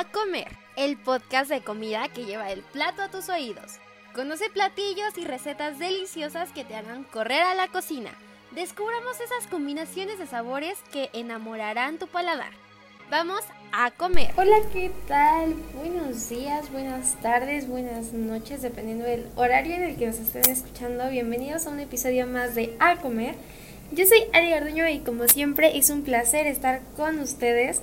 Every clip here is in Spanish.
A Comer, el podcast de comida que lleva el plato a tus oídos. Conoce platillos y recetas deliciosas que te hagan correr a la cocina. Descubramos esas combinaciones de sabores que enamorarán tu paladar. Vamos a comer. Hola, ¿qué tal? Buenos días, buenas tardes, buenas noches, dependiendo del horario en el que nos estén escuchando. Bienvenidos a un episodio más de A Comer. Yo soy Ari Garduño y como siempre es un placer estar con ustedes.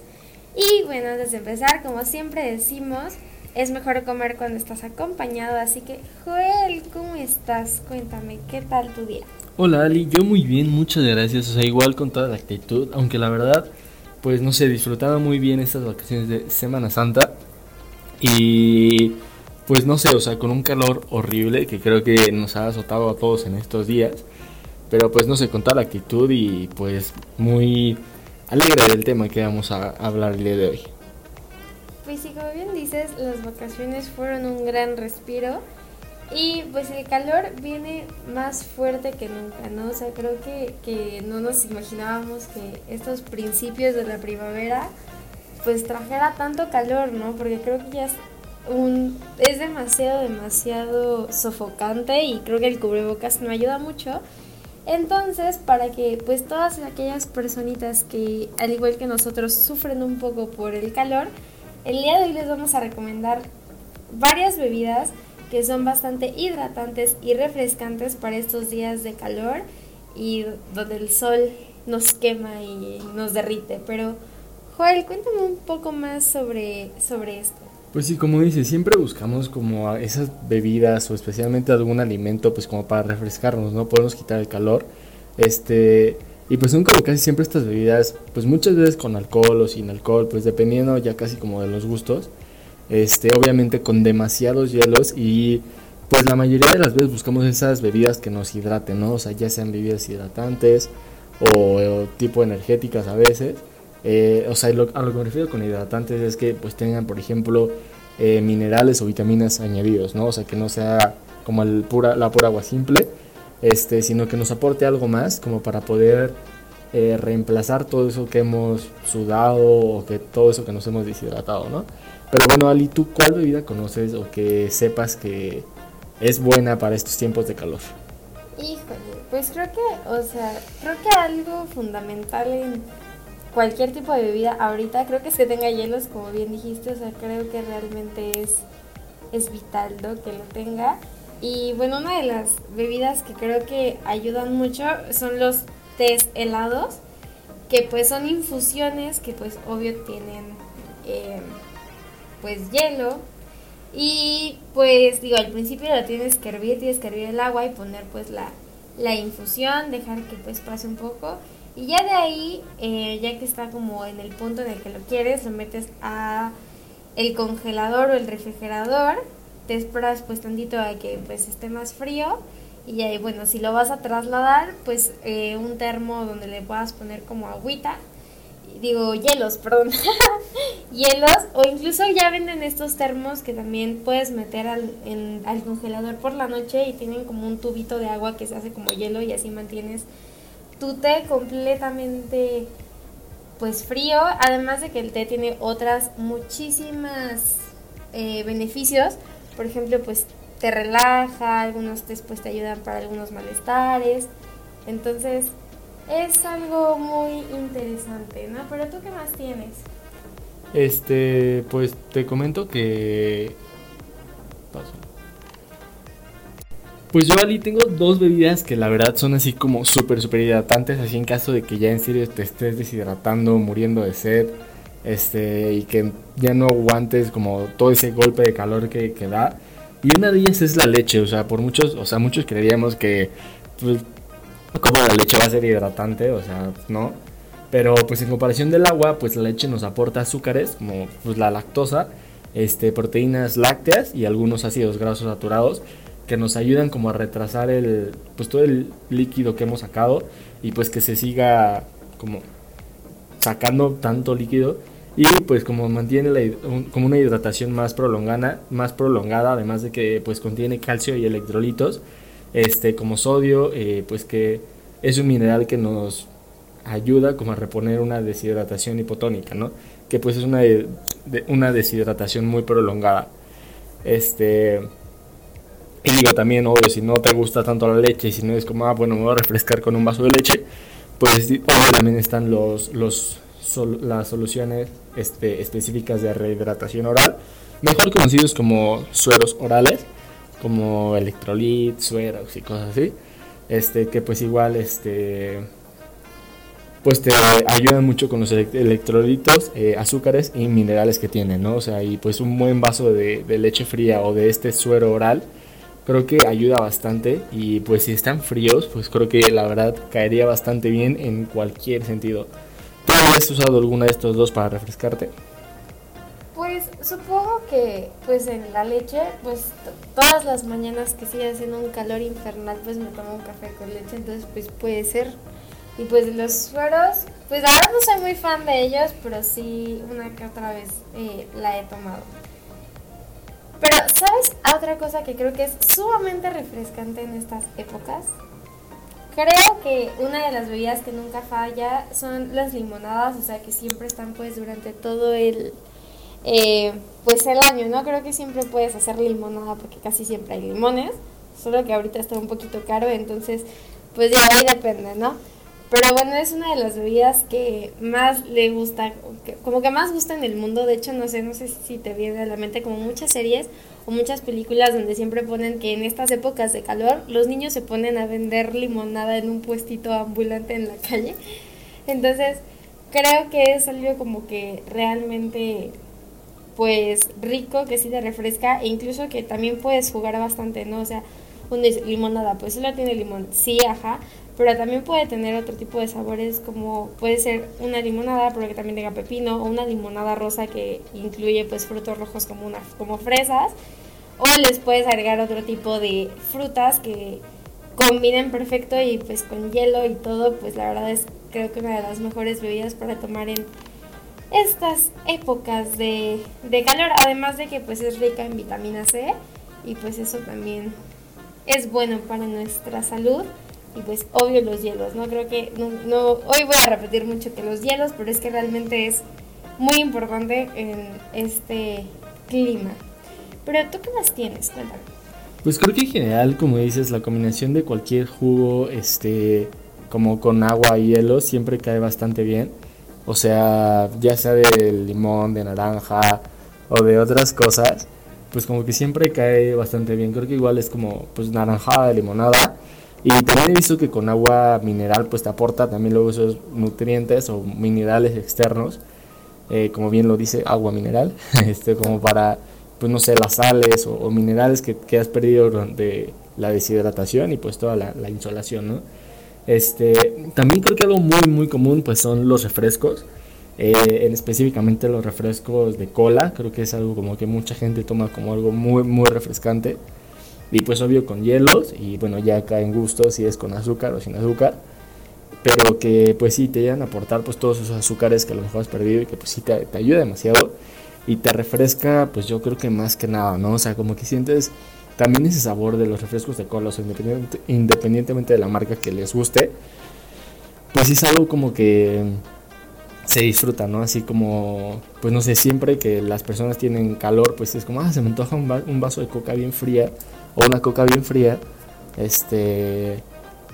Y bueno, antes de empezar, como siempre decimos, es mejor comer cuando estás acompañado. Así que, Joel, ¿cómo estás? Cuéntame, ¿qué tal tu día? Hola Ali, yo muy bien, muchas gracias. O sea, igual con toda la actitud, aunque la verdad, pues no sé, disfrutaba muy bien estas vacaciones de Semana Santa. Y pues no sé, o sea, con un calor horrible que creo que nos ha azotado a todos en estos días. Pero pues no sé, con toda la actitud y pues muy alegre del tema que vamos a hablar de hoy. Pues sí, como bien dices, las vacaciones fueron un gran respiro y pues el calor viene más fuerte que nunca, ¿no? O sea, creo que, que no nos imaginábamos que estos principios de la primavera pues trajera tanto calor, ¿no? Porque creo que ya es es demasiado demasiado sofocante y creo que el cubrebocas no ayuda mucho. Entonces, para que pues todas aquellas personitas que al igual que nosotros sufren un poco por el calor, el día de hoy les vamos a recomendar varias bebidas que son bastante hidratantes y refrescantes para estos días de calor y donde el sol nos quema y nos derrite. Pero, Joel, cuéntame un poco más sobre, sobre esto. Pues sí, como dices, siempre buscamos como esas bebidas o especialmente algún alimento pues como para refrescarnos, ¿no? Podemos quitar el calor. Este, y pues son como casi siempre estas bebidas, pues muchas veces con alcohol o sin alcohol, pues dependiendo ya casi como de los gustos. Este, obviamente con demasiados hielos y pues la mayoría de las veces buscamos esas bebidas que nos hidraten, ¿no? O sea, ya sean bebidas hidratantes o, tipo energéticas a veces. Eh, o sea, a lo que me refiero con hidratantes es que pues tengan, por ejemplo, eh, minerales o vitaminas añadidos, ¿no? O sea, que no sea como el pura, la pura agua simple, este, sino que nos aporte algo más como para poder eh, reemplazar todo eso que hemos sudado o que todo eso que nos hemos deshidratado, ¿no? Pero bueno, Ali, ¿tú cuál bebida conoces o que sepas que es buena para estos tiempos de calor? Híjole, pues creo que, o sea, creo que algo fundamental en cualquier tipo de bebida ahorita, creo que que tenga hielos, como bien dijiste, o sea, creo que realmente es, es vital, ¿no? Que lo tenga. Y bueno, una de las bebidas que creo que ayudan mucho son los tés helados, que pues son infusiones que pues obvio tienen eh, pues hielo. Y pues digo, al principio lo tienes que hervir, tienes que hervir el agua y poner pues la, la infusión, dejar que pues pase un poco. Y ya de ahí, eh, ya que está como en el punto en el que lo quieres, lo metes a el congelador o el refrigerador te esperas pues tantito a que pues esté más frío. Y ahí bueno si lo vas a trasladar pues eh, un termo donde le puedas poner como agüita digo hielos perdón hielos. O incluso ya venden estos termos que también puedes meter al, en, al congelador por la noche y tienen como un tubito de agua que se hace como hielo y así mantienes tu té completamente pues frío además de que el té tiene otras muchísimas eh, beneficios por ejemplo, pues te relaja, algunos después te ayudan para algunos malestares. Entonces, es algo muy interesante, ¿no? Pero tú qué más tienes? Este, pues te comento que Pues yo Ali tengo dos bebidas que la verdad son así como súper, súper hidratantes, así en caso de que ya en serio te estés deshidratando, muriendo de sed este, y que ya no aguantes como todo ese golpe de calor que, que, da. Y una de ellas es la leche, o sea, por muchos, o sea, muchos creeríamos que, pues, como la leche va a ser hidratante, o sea, no. Pero pues en comparación del agua, pues la leche nos aporta azúcares, como pues la lactosa, este, proteínas lácteas y algunos ácidos grasos saturados que nos ayudan como a retrasar el, pues todo el líquido que hemos sacado y pues que se siga como sacando tanto líquido y pues como mantiene la, como una hidratación más prolongada, más prolongada, además de que pues contiene calcio y electrolitos, este como sodio, eh, pues que es un mineral que nos ayuda como a reponer una deshidratación hipotónica, ¿no? Que pues es una de una deshidratación muy prolongada. Este. Y digo también, obvio, si no te gusta tanto la leche si no es como, ah, bueno, me voy a refrescar con un vaso de leche, pues obvio también están los, los, las soluciones este, específicas de rehidratación oral, mejor conocidos como sueros orales, como electrolit, sueros y cosas así, este, que pues igual, este, pues te ayudan mucho con los electrolitos, eh, azúcares y minerales que tienen, ¿no? O sea, y pues un buen vaso de, leche fría o de este suero oral, creo que ayuda bastante y pues si están fríos, pues creo que la verdad caería bastante bien en cualquier sentido. ¿Tú has usado alguna de estos dos para refrescarte? Pues supongo que pues en la leche, pues todas las mañanas que sigue haciendo un calor infernal, pues me tomo un café con leche, entonces pues puede ser y pues los sueros, pues ahora no soy muy fan de ellos, pero sí una que otra vez eh, la he tomado. Pero, ¿sabes otra cosa que creo que es sumamente refrescante en estas épocas? Creo que una de las bebidas que nunca falla son las limonadas, o sea que siempre están pues durante todo el, eh, pues el año, ¿no? Creo que siempre puedes hacer limonada porque casi siempre hay limones, solo que ahorita está un poquito caro, entonces pues ya ahí depende, ¿no? Pero bueno, es una de las bebidas que más le gusta, como que más gusta en el mundo. De hecho, no sé, no sé si te viene a la mente como muchas series o muchas películas donde siempre ponen que en estas épocas de calor los niños se ponen a vender limonada en un puestito ambulante en la calle. Entonces, creo que es algo como que realmente pues rico, que sí te refresca e incluso que también puedes jugar bastante, ¿no? O sea, una limonada, pues solo tiene limón, sí, ajá, pero también puede tener otro tipo de sabores como puede ser una limonada pero que también tenga pepino o una limonada rosa que incluye pues frutos rojos como una como fresas. O les puedes agregar otro tipo de frutas que combinen perfecto y pues con hielo y todo pues la verdad es creo que una de las mejores bebidas para tomar en estas épocas de, de calor. Además de que pues es rica en vitamina C y pues eso también es bueno para nuestra salud y pues obvio los hielos, ¿no? Creo que no, hoy voy a repetir mucho que los hielos, pero es que realmente es muy importante en este clima. Pero tú qué más tienes, cuéntame. Pues creo que en general, como dices, la combinación de cualquier jugo, este, como con agua y hielo, siempre cae bastante bien. O sea, ya sea de limón, de naranja o de otras cosas, pues como que siempre cae bastante bien. Creo que igual es como, pues naranjada, limonada y también he visto que con agua mineral pues te aporta también luego esos nutrientes o minerales externos, eh, como bien lo dice agua mineral, este, como para, pues no sé, las sales o, minerales que, que, has perdido durante la deshidratación y pues toda la, insolación, ¿no? Este, también creo que algo muy muy común pues son los refrescos, eh, en específicamente los refrescos de cola, creo que es algo como que mucha gente toma como algo muy muy refrescante. Y pues obvio con hielos y bueno ya caen gustos si es con azúcar o sin azúcar. Pero que pues sí te llegan a aportar pues todos esos azúcares que a lo mejor has perdido y que pues sí te, te ayuda demasiado. Y te refresca pues yo creo que más que nada, ¿no? O sea como que sientes también ese sabor de los refrescos de cola, o sea, independientemente de la marca que les guste, pues es algo como que se disfruta, ¿no? Así como, pues no sé, siempre que las personas tienen calor, pues es como, ah, se me antoja un, vaso de coca bien fría o una coca bien fría, este,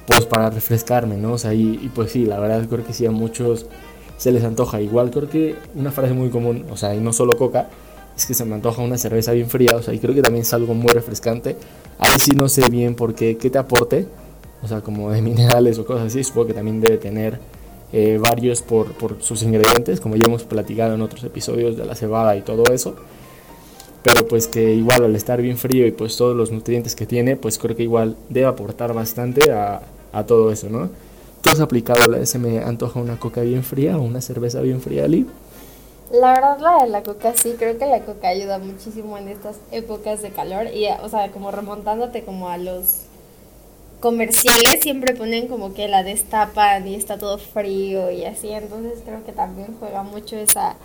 pues para refrescarme, ¿no? O sea, y, pues sí, la verdad creo que sí a muchos se les antoja. Igual creo que una frase muy común, o sea, y no solo coca, es que se me antoja una cerveza bien fría, o sea, y creo que también es algo muy refrescante. Ahí sí no sé bien por qué, qué te aporte, o sea, como de minerales o cosas así, supongo que también debe tener eh, varios por, por sus ingredientes, como ya hemos platicado en otros episodios de la cebada y todo eso pero pues que igual al estar bien frío y pues todos los nutrientes que tiene, pues creo que igual debe aportar bastante a, a todo eso, ¿no? ¿Tú has aplicado la se me antoja una coca bien fría o una cerveza bien fría, Ali? La verdad la de la coca sí, creo que la coca ayuda muchísimo en estas épocas de calor y o sea, como remontándote como a los comerciales siempre ponen como que la destapan y está todo frío y así, entonces creo que también juega mucho esa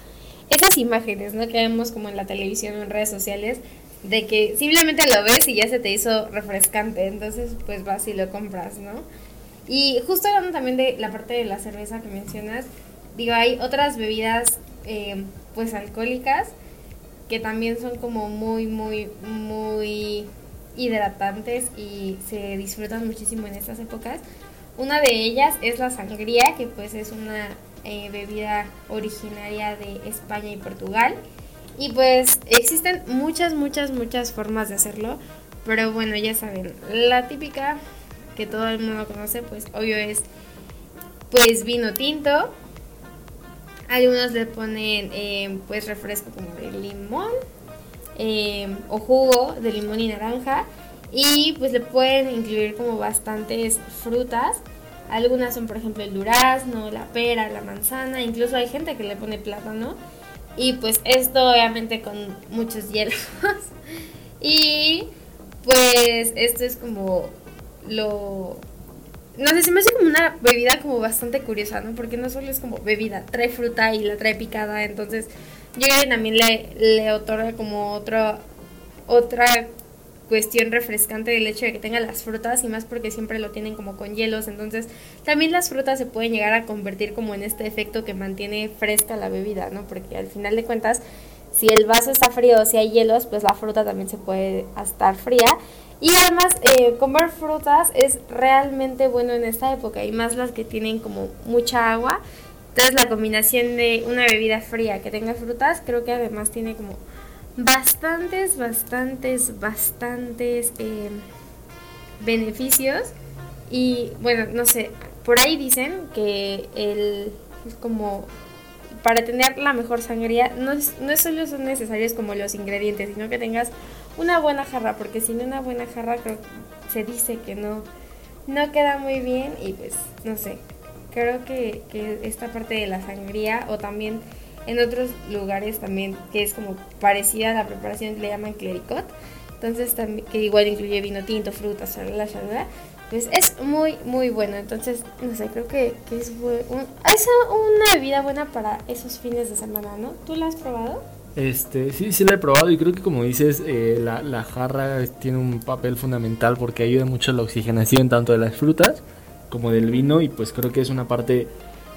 esas imágenes, ¿no? Que vemos como en la televisión o en redes sociales, de que simplemente lo ves y ya se te hizo refrescante, entonces pues vas y lo compras, ¿no? Y justo hablando también de la parte de la cerveza que mencionas, digo, hay otras bebidas, eh, pues alcohólicas que también son como muy, muy, muy hidratantes y se disfrutan muchísimo en estas épocas. Una de ellas es la sangría, que pues es una eh, bebida originaria de España y Portugal. Y pues existen muchas, muchas, muchas formas de hacerlo. Pero bueno, ya saben, la típica que todo el mundo conoce, pues obvio es pues vino tinto. Algunos le ponen eh, pues refresco como de limón eh, o jugo de limón y naranja. Y pues le pueden incluir como bastantes frutas. Algunas son por ejemplo el durazno, la pera, la manzana. Incluso hay gente que le pone plátano. Y pues esto obviamente con muchos hielos. y pues esto es como lo no sé, se me hace como una bebida como bastante curiosa, ¿no? Porque no solo es como bebida, trae fruta y la trae picada, entonces yo creo que también le, le otorga como otro, otra cuestión refrescante del hecho de que tenga las frutas y más porque siempre lo tienen como con hielos, entonces también las frutas se pueden llegar a convertir como en este efecto que mantiene fresca la bebida, ¿no? Porque al final de cuentas, si el vaso está frío o si hay hielos, pues la fruta también se puede estar fría y además, eh, comer frutas es realmente bueno en esta época, y más las que tienen como mucha agua. Entonces, la combinación de una bebida fría que tenga frutas, creo que además tiene como bastantes, bastantes, bastantes eh, beneficios. Y bueno, no sé, por ahí dicen que el como para tener la mejor sangría no, no solo son necesarios como los ingredientes, sino que tengas una buena jarra, porque sin una buena jarra creo se dice que no, no queda muy bien y pues no sé, creo que esta parte de la sangría o también en otros lugares también que es como parecida a la preparación le llaman clericot, entonces también que igual incluye vino tinto, frutas, shalala, shalala, pues es muy muy bueno, entonces no sé, creo que, que es, un, es una bebida buena para esos fines de semana, ¿no? ¿Tú la has probado? Este, sí, sí la he probado y creo que como dices, eh, la, la, jarra tiene un papel fundamental porque ayuda mucho a la oxigenación tanto de las frutas como del vino y pues creo que es una parte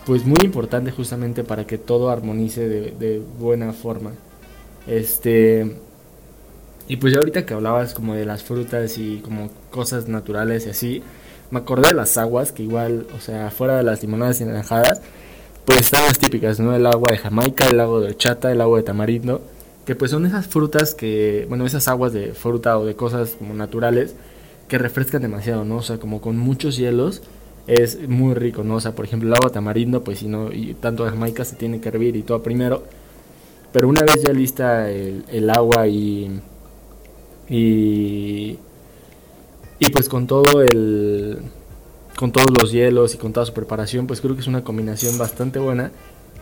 pues muy importante justamente para que todo armonice de, de buena forma. Este, y pues ya ahorita que hablabas como de las frutas y como cosas naturales y así, me acordé de las aguas que igual, o sea, fuera de las limonadas y naranjadas, pues están las típicas, ¿no? El agua de Jamaica, el agua de chata, el agua de tamarindo, que pues son esas frutas que, bueno, esas aguas de fruta o de cosas como naturales que refrescan demasiado, ¿no? O sea, como con muchos hielos es muy rico, ¿no? O sea, por ejemplo, el agua tamarindo, pues si no, y tanto Jamaica se tiene que hervir y todo primero, pero una vez ya lista el, el agua y, y, y pues con todo el con todos los hielos y con toda su preparación, pues creo que es una combinación bastante buena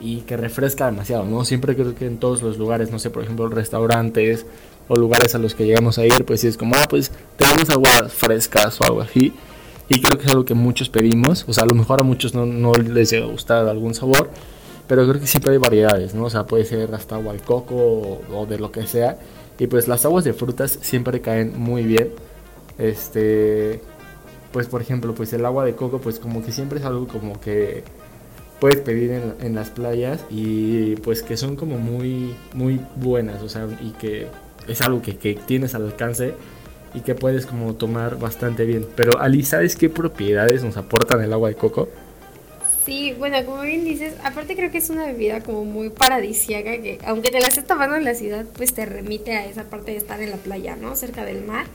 y que refresca demasiado, ¿no? Siempre creo que en todos los lugares, no sé, por ejemplo, restaurantes o lugares a los que llegamos a ir, pues sí es como, ah, pues tenemos aguas frescas o algo así. Y creo que es algo que muchos pedimos, o sea, a lo mejor a muchos no, no les llega a gustar algún sabor, pero creo que siempre hay variedades, ¿no? O sea, puede ser hasta agua de coco o, o de lo que sea. Y pues las aguas de frutas siempre caen muy bien. Este, pues por ejemplo, pues el agua de coco, pues como que siempre es algo como que puedes pedir en, en, las playas y pues que son como muy, muy buenas, o sea, y que es algo que, que tienes al alcance y que puedes como tomar bastante bien. Pero Ali, ¿sabes qué propiedades nos aportan el agua de coco? Sí, bueno, como bien dices, aparte creo que es una bebida como muy paradisiaca que aunque te la estés tomando en la ciudad, pues te remite a esa parte de estar en la playa, ¿no? Cerca del mar.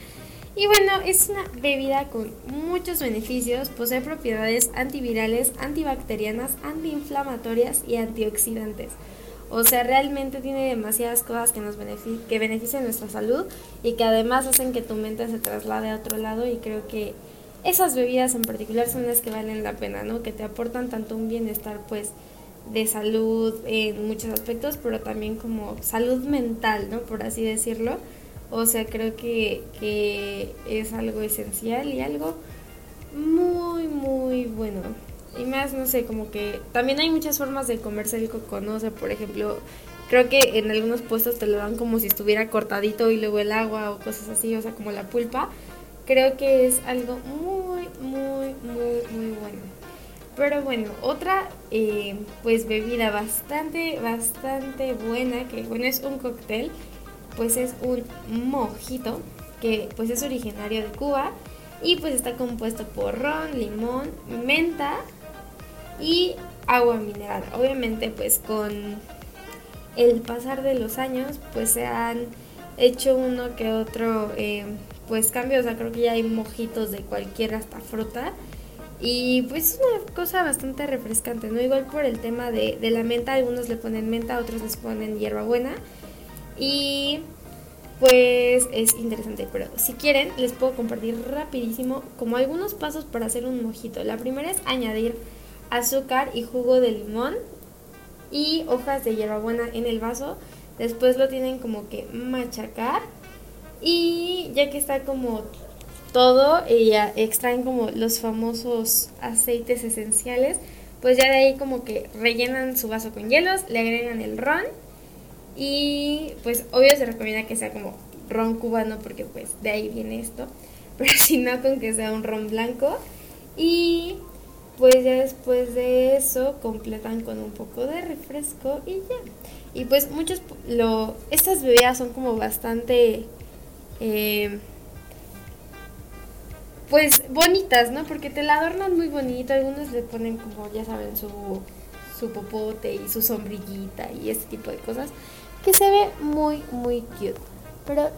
Y bueno, es una bebida con muchos beneficios, posee propiedades antivirales, antibacterianas, antiinflamatorias y antioxidantes. O sea, realmente tiene demasiadas cosas que nos benefic que benefician nuestra salud y que además hacen que tu mente se traslade a otro lado y creo que esas bebidas en particular son las que valen la pena, ¿no? Que te aportan tanto un bienestar pues de salud en muchos aspectos, pero también como salud mental, ¿no? Por así decirlo o sea, creo que, que es algo esencial y algo muy, muy bueno. Y más, no sé, como que también hay muchas formas de comerse el coco, ¿no? O sea, por ejemplo, creo que en algunos puestos te lo dan como si estuviera cortadito y luego el agua o cosas así, o sea, como la pulpa. Creo que es algo muy, muy, muy, muy bueno. Pero bueno, otra eh, pues bebida bastante, bastante buena, que bueno es un cóctel, pues es un mojito, que pues es originario de Cuba y pues está compuesto por ron, limón, menta y agua mineral. Obviamente pues con el pasar de los años pues se han hecho uno que otro eh, pues cambio, o sea creo que ya hay mojitos de cualquier hasta fruta y pues es una cosa bastante refrescante, ¿no? Igual por el tema de, de la menta, algunos le ponen menta, otros les ponen hierbabuena. Y pues es interesante, pero si quieren les puedo compartir rapidísimo como algunos pasos para hacer un mojito. La primera es añadir azúcar y jugo de limón y hojas de hierbabuena en el vaso. Después lo tienen como que machacar y ya que está como todo y ya extraen como los famosos aceites esenciales, pues ya de ahí como que rellenan su vaso con hielos, le agregan el ron y pues obvio se recomienda que sea como ron cubano porque pues de ahí viene esto, pero si no con que sea un ron blanco y pues ya después de eso completan con un poco de refresco y ya. Y pues muchos, lo, estas bebidas son como bastante... Eh, pues bonitas, ¿no? Porque te la adornan muy bonito, algunos le ponen como, ya saben, su, su popote y su sombrillita y este tipo de cosas, que se ve muy, muy cute. Pero,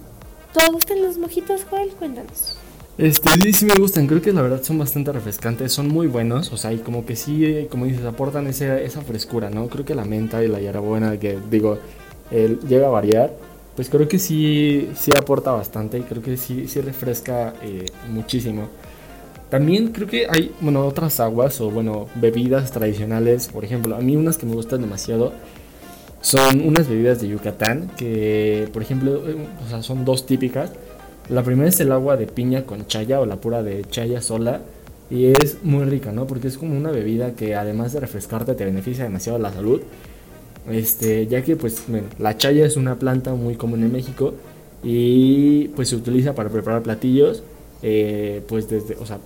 ¿te gustan los mojitos, Joel? Cuéntanos. Este, sí, sí me gustan, creo que la verdad son bastante refrescantes, son muy buenos, o sea, y como que sí, como dices, aportan ese, esa frescura, ¿no? Creo que la menta y la hierbabuena, que digo, llega a variar, pues creo que sí, sí aporta bastante y creo que sí, sí refresca eh, muchísimo. También creo que hay, bueno, otras aguas o, bueno, bebidas tradicionales. Por ejemplo, a mí unas que me gustan demasiado son unas bebidas de Yucatán que, por ejemplo, eh, o sea, son dos típicas. La primera es el agua de piña con chaya o la pura de chaya sola. Y es muy rica, ¿no? Porque es como una bebida que además de refrescarte te beneficia demasiado la salud. Este, ya que pues la chaya es una planta muy común en México y pues se utiliza para preparar platillos, eh, pues desde, o sea,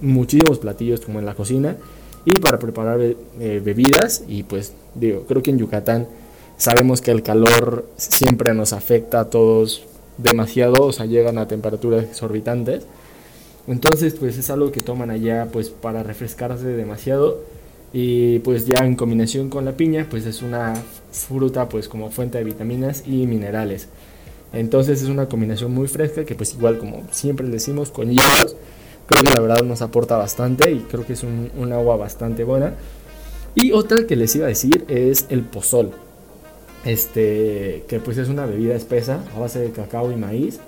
muchísimos platillos como en la cocina y para preparar eh, bebidas y pues digo, creo que en Yucatán sabemos que el calor siempre nos afecta a todos demasiado, o sea, llegan a temperaturas exorbitantes. Entonces, pues es algo que toman allá pues para refrescarse demasiado y pues ya en combinación con la piña, pues es una fruta pues como fuente de vitaminas y minerales. Entonces es una combinación muy fresca que pues igual como siempre decimos con hielos, creo que la verdad nos aporta bastante y creo que es un, agua bastante buena. Y otra que les iba a decir es el pozol. Este, que pues es una bebida espesa a base de cacao y maíz.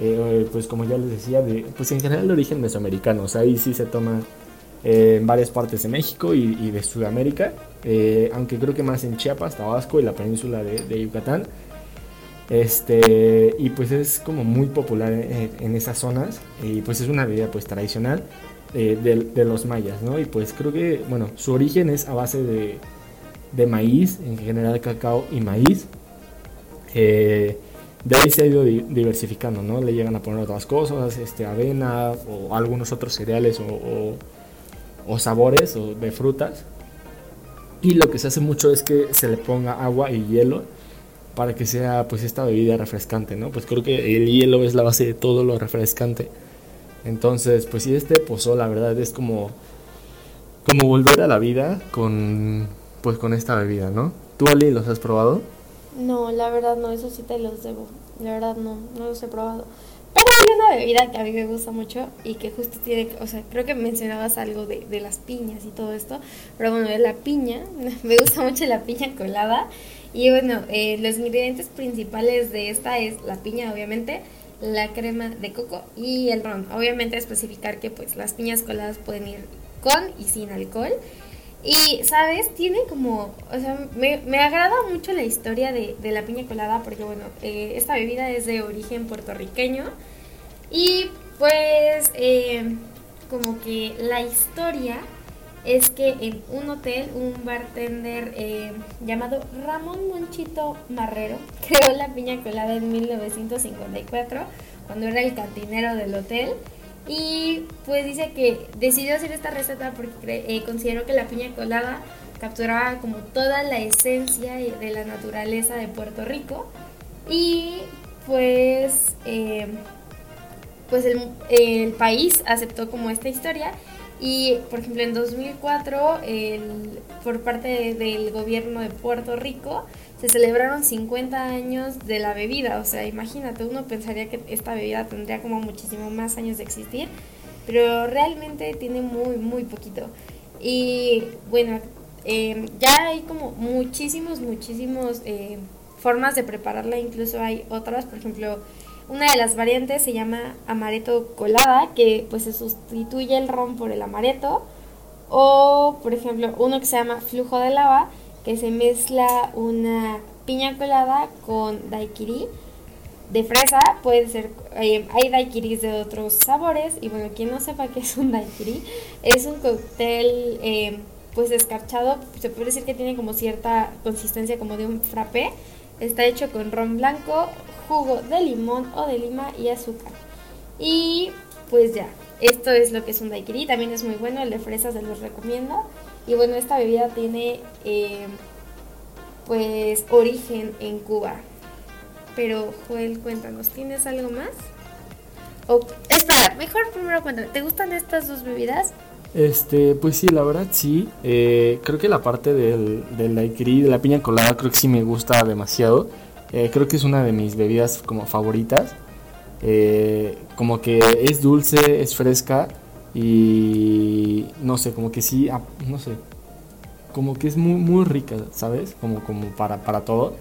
Eh, pues como ya les decía, de, pues en general de origen mesoamericano, o sea, ahí sí se toma en varias partes de México y, de Sudamérica, eh, aunque creo que más en Chiapas, Tabasco y la península de, Yucatán. Este, y pues es como muy popular en, esas zonas y pues es una bebida pues tradicional eh, de, los mayas, ¿no? Y pues creo que, bueno, su origen es a base de, de maíz, en general cacao y maíz. Eh, de ahí se ha ido diversificando, ¿no? Le llegan a poner otras cosas, este, avena o algunos otros cereales o o sabores o de frutas. Y lo que se hace mucho es que se le ponga agua y hielo para que sea pues esta bebida refrescante, ¿no? Pues creo que el hielo es la base de todo lo refrescante. Entonces, pues sí, este pozol, la verdad, es como, como volver a la vida con, pues con esta bebida, ¿no? ¿Tú, Ali, los has probado? No, la verdad no, eso sí te los debo. La verdad no, no los he probado. Pero hay una bebida que a mí me gusta mucho y que justo tiene, o sea, creo que mencionabas algo de, de las piñas y todo esto, pero bueno, de la piña, me gusta mucho la piña colada y bueno, eh, los ingredientes principales de esta es la piña, obviamente, la crema de coco y el ron. Obviamente especificar que pues las piñas coladas pueden ir con y sin alcohol. Y, ¿sabes? Tiene como, o sea, me, me agrada mucho la historia de, de, la piña colada porque, bueno, eh, esta bebida es de origen puertorriqueño y pues eh, como que la historia es que en un hotel un bartender eh, llamado Ramón Monchito Marrero creó la piña colada en 1954 cuando era el cantinero del hotel Y pues dice que decidió hacer esta receta porque eh, consideró que la piña colada capturaba como toda la esencia de la naturaleza de Puerto Rico. Y pues, eh, pues el, el, país aceptó como esta historia. Y por ejemplo en 2004, el, por parte del gobierno de Puerto Rico, se celebraron 50 años de la bebida. O sea, imagínate, uno pensaría que esta bebida tendría como muchísimo más años de existir, pero realmente tiene muy, muy poquito. Y bueno, eh, ya hay como muchísimos, muchísimos eh, formas de prepararla, incluso hay otras, por ejemplo, una de las variantes se llama amareto colada, que pues se sustituye el ron por el amareto, o por ejemplo uno que se llama flujo de lava, se mezcla una piña colada con daiquiri de fresa, puede ser, eh, hay daiquiris de otros sabores, y bueno, quien no sepa qué es un daiquiri, es un cóctel eh, pues escarchado, se puede decir que tiene como cierta consistencia como de un frappé, está hecho con ron blanco, jugo de limón o de lima y azúcar. Y pues ya, esto es lo que es un daiquiri, también es muy bueno, el de fresa se los recomiendo. Y bueno, esta bebida tiene eh, pues origen en Cuba. Pero Joel, cuéntanos, ¿tienes algo más? O, espera, mejor primero cuéntame, ¿te gustan estas dos bebidas? Este, pues sí, la verdad sí. Eh, creo que la parte del, del daiquiri, de la piña colada, creo que sí me gusta demasiado. Eh, creo que es una de mis bebidas como favoritas. como que es dulce, es fresca y no sé, como que sí, ah, no sé, como que es muy, muy rica, ¿sabes? Como, como para, para todo.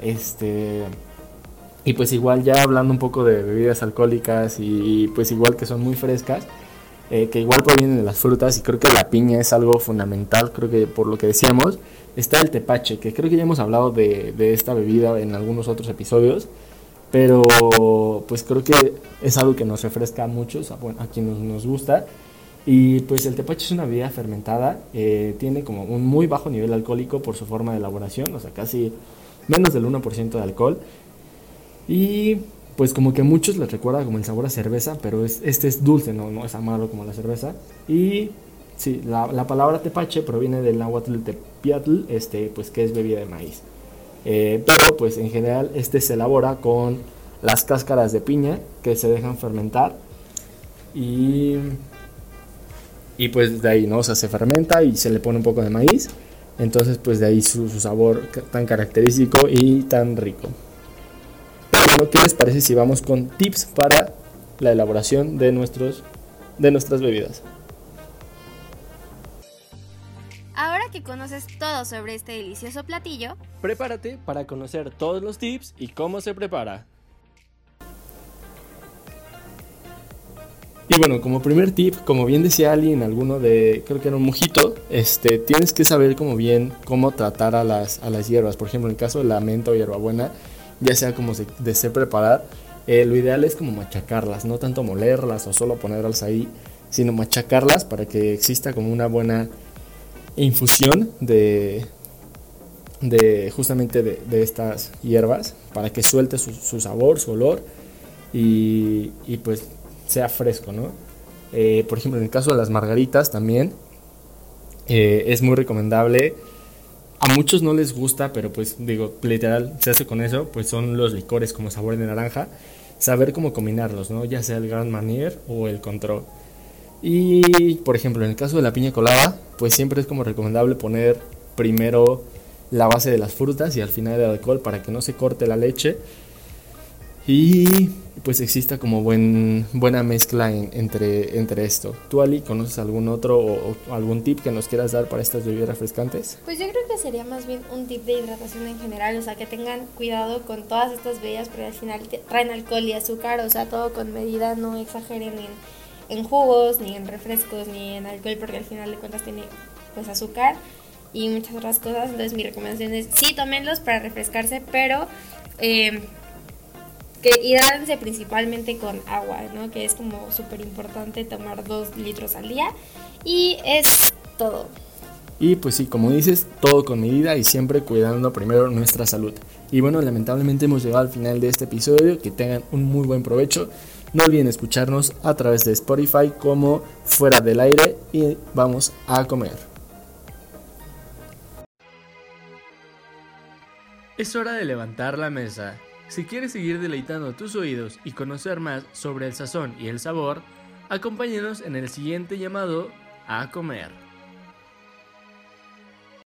Este. Y pues igual ya hablando un poco de bebidas alcohólicas y, pues igual que son muy frescas, eh, que igual provienen de las frutas y creo que la piña es algo fundamental, creo que por lo que decíamos, está el tepache, que creo que ya hemos hablado de, de esta bebida en algunos otros episodios, pero pues creo que es algo que nos refresca a muchos, a, a quienes nos gusta. Y pues el tepache es una bebida fermentada, eh, tiene como un muy bajo nivel alcohólico por su forma de elaboración, o sea, casi menos del 1% de alcohol. Y pues como que a muchos les recuerda como el sabor a cerveza, pero es, este es dulce, no, no es amargo como la cerveza. Y sí, la, la palabra tepache proviene del náhuatl tepiatl, este, pues que es bebida de maíz. Eh, pero pues en general este se elabora con las cáscaras de piña que se dejan fermentar y, y pues de ahí, ¿no? Se fermenta y se le pone un poco de maíz. Entonces pues de ahí su, sabor tan característico y tan rico. ¿qué les parece si vamos con tips para la elaboración de, nuestros, de nuestras bebidas? Que conoces todo sobre este delicioso platillo, prepárate para conocer todos los tips y cómo se prepara. Y bueno, como primer tip, como bien decía alguien, alguno de, creo que era un mojito, este, tienes que saber como bien cómo tratar a las, a las hierbas. Por ejemplo, en el caso de la menta o hierbabuena, ya sea como se desee preparar, eh, lo ideal es como machacarlas, no tanto molerlas o solo ponerlas ahí, sino machacarlas para que exista como una buena infusión de, de justamente de, estas hierbas para que suelte su, sabor, su olor y, pues sea fresco, ¿no? Eh, por ejemplo, en el caso de las margaritas también eh, es muy recomendable. A muchos no les gusta, pero pues digo, literal, se hace con eso, pues son los licores como sabor de naranja. Saber cómo combinarlos, ¿no? Ya sea el Grand Manier o el Control. Y, por ejemplo, en el caso de la piña colada, pues siempre es como recomendable poner primero la base de las frutas y al final el alcohol para que no se corte la leche y pues exista como buen, buena mezcla entre, entre esto. ¿Tú, Ali, conoces algún otro o, algún tip que nos quieras dar para estas bebidas refrescantes? Pues yo creo que sería más bien un tip de hidratación en general, o sea, que tengan cuidado con todas estas bebidas porque al final traen alcohol y azúcar, o sea, todo con medida, no exageren en en jugos, ni en refrescos, ni en alcohol, porque al final de cuentas tiene pues azúcar y muchas otras cosas. Entonces mi recomendación es sí tómenlos para refrescarse, pero eh, que hidrátense principalmente con agua, ¿no? Que es como súper importante tomar dos litros al día. Y es todo. Y pues sí, como dices, todo con medida y siempre cuidando primero nuestra salud. Y bueno, lamentablemente hemos llegado al final de este episodio. Que tengan un muy buen provecho. No olviden escucharnos a través de Spotify como Fuera del Aire y vamos a comer. Es hora de levantar la mesa. Si quieres seguir deleitando tus oídos y conocer más sobre el sazón y el sabor, acompáñenos en el siguiente llamado a comer.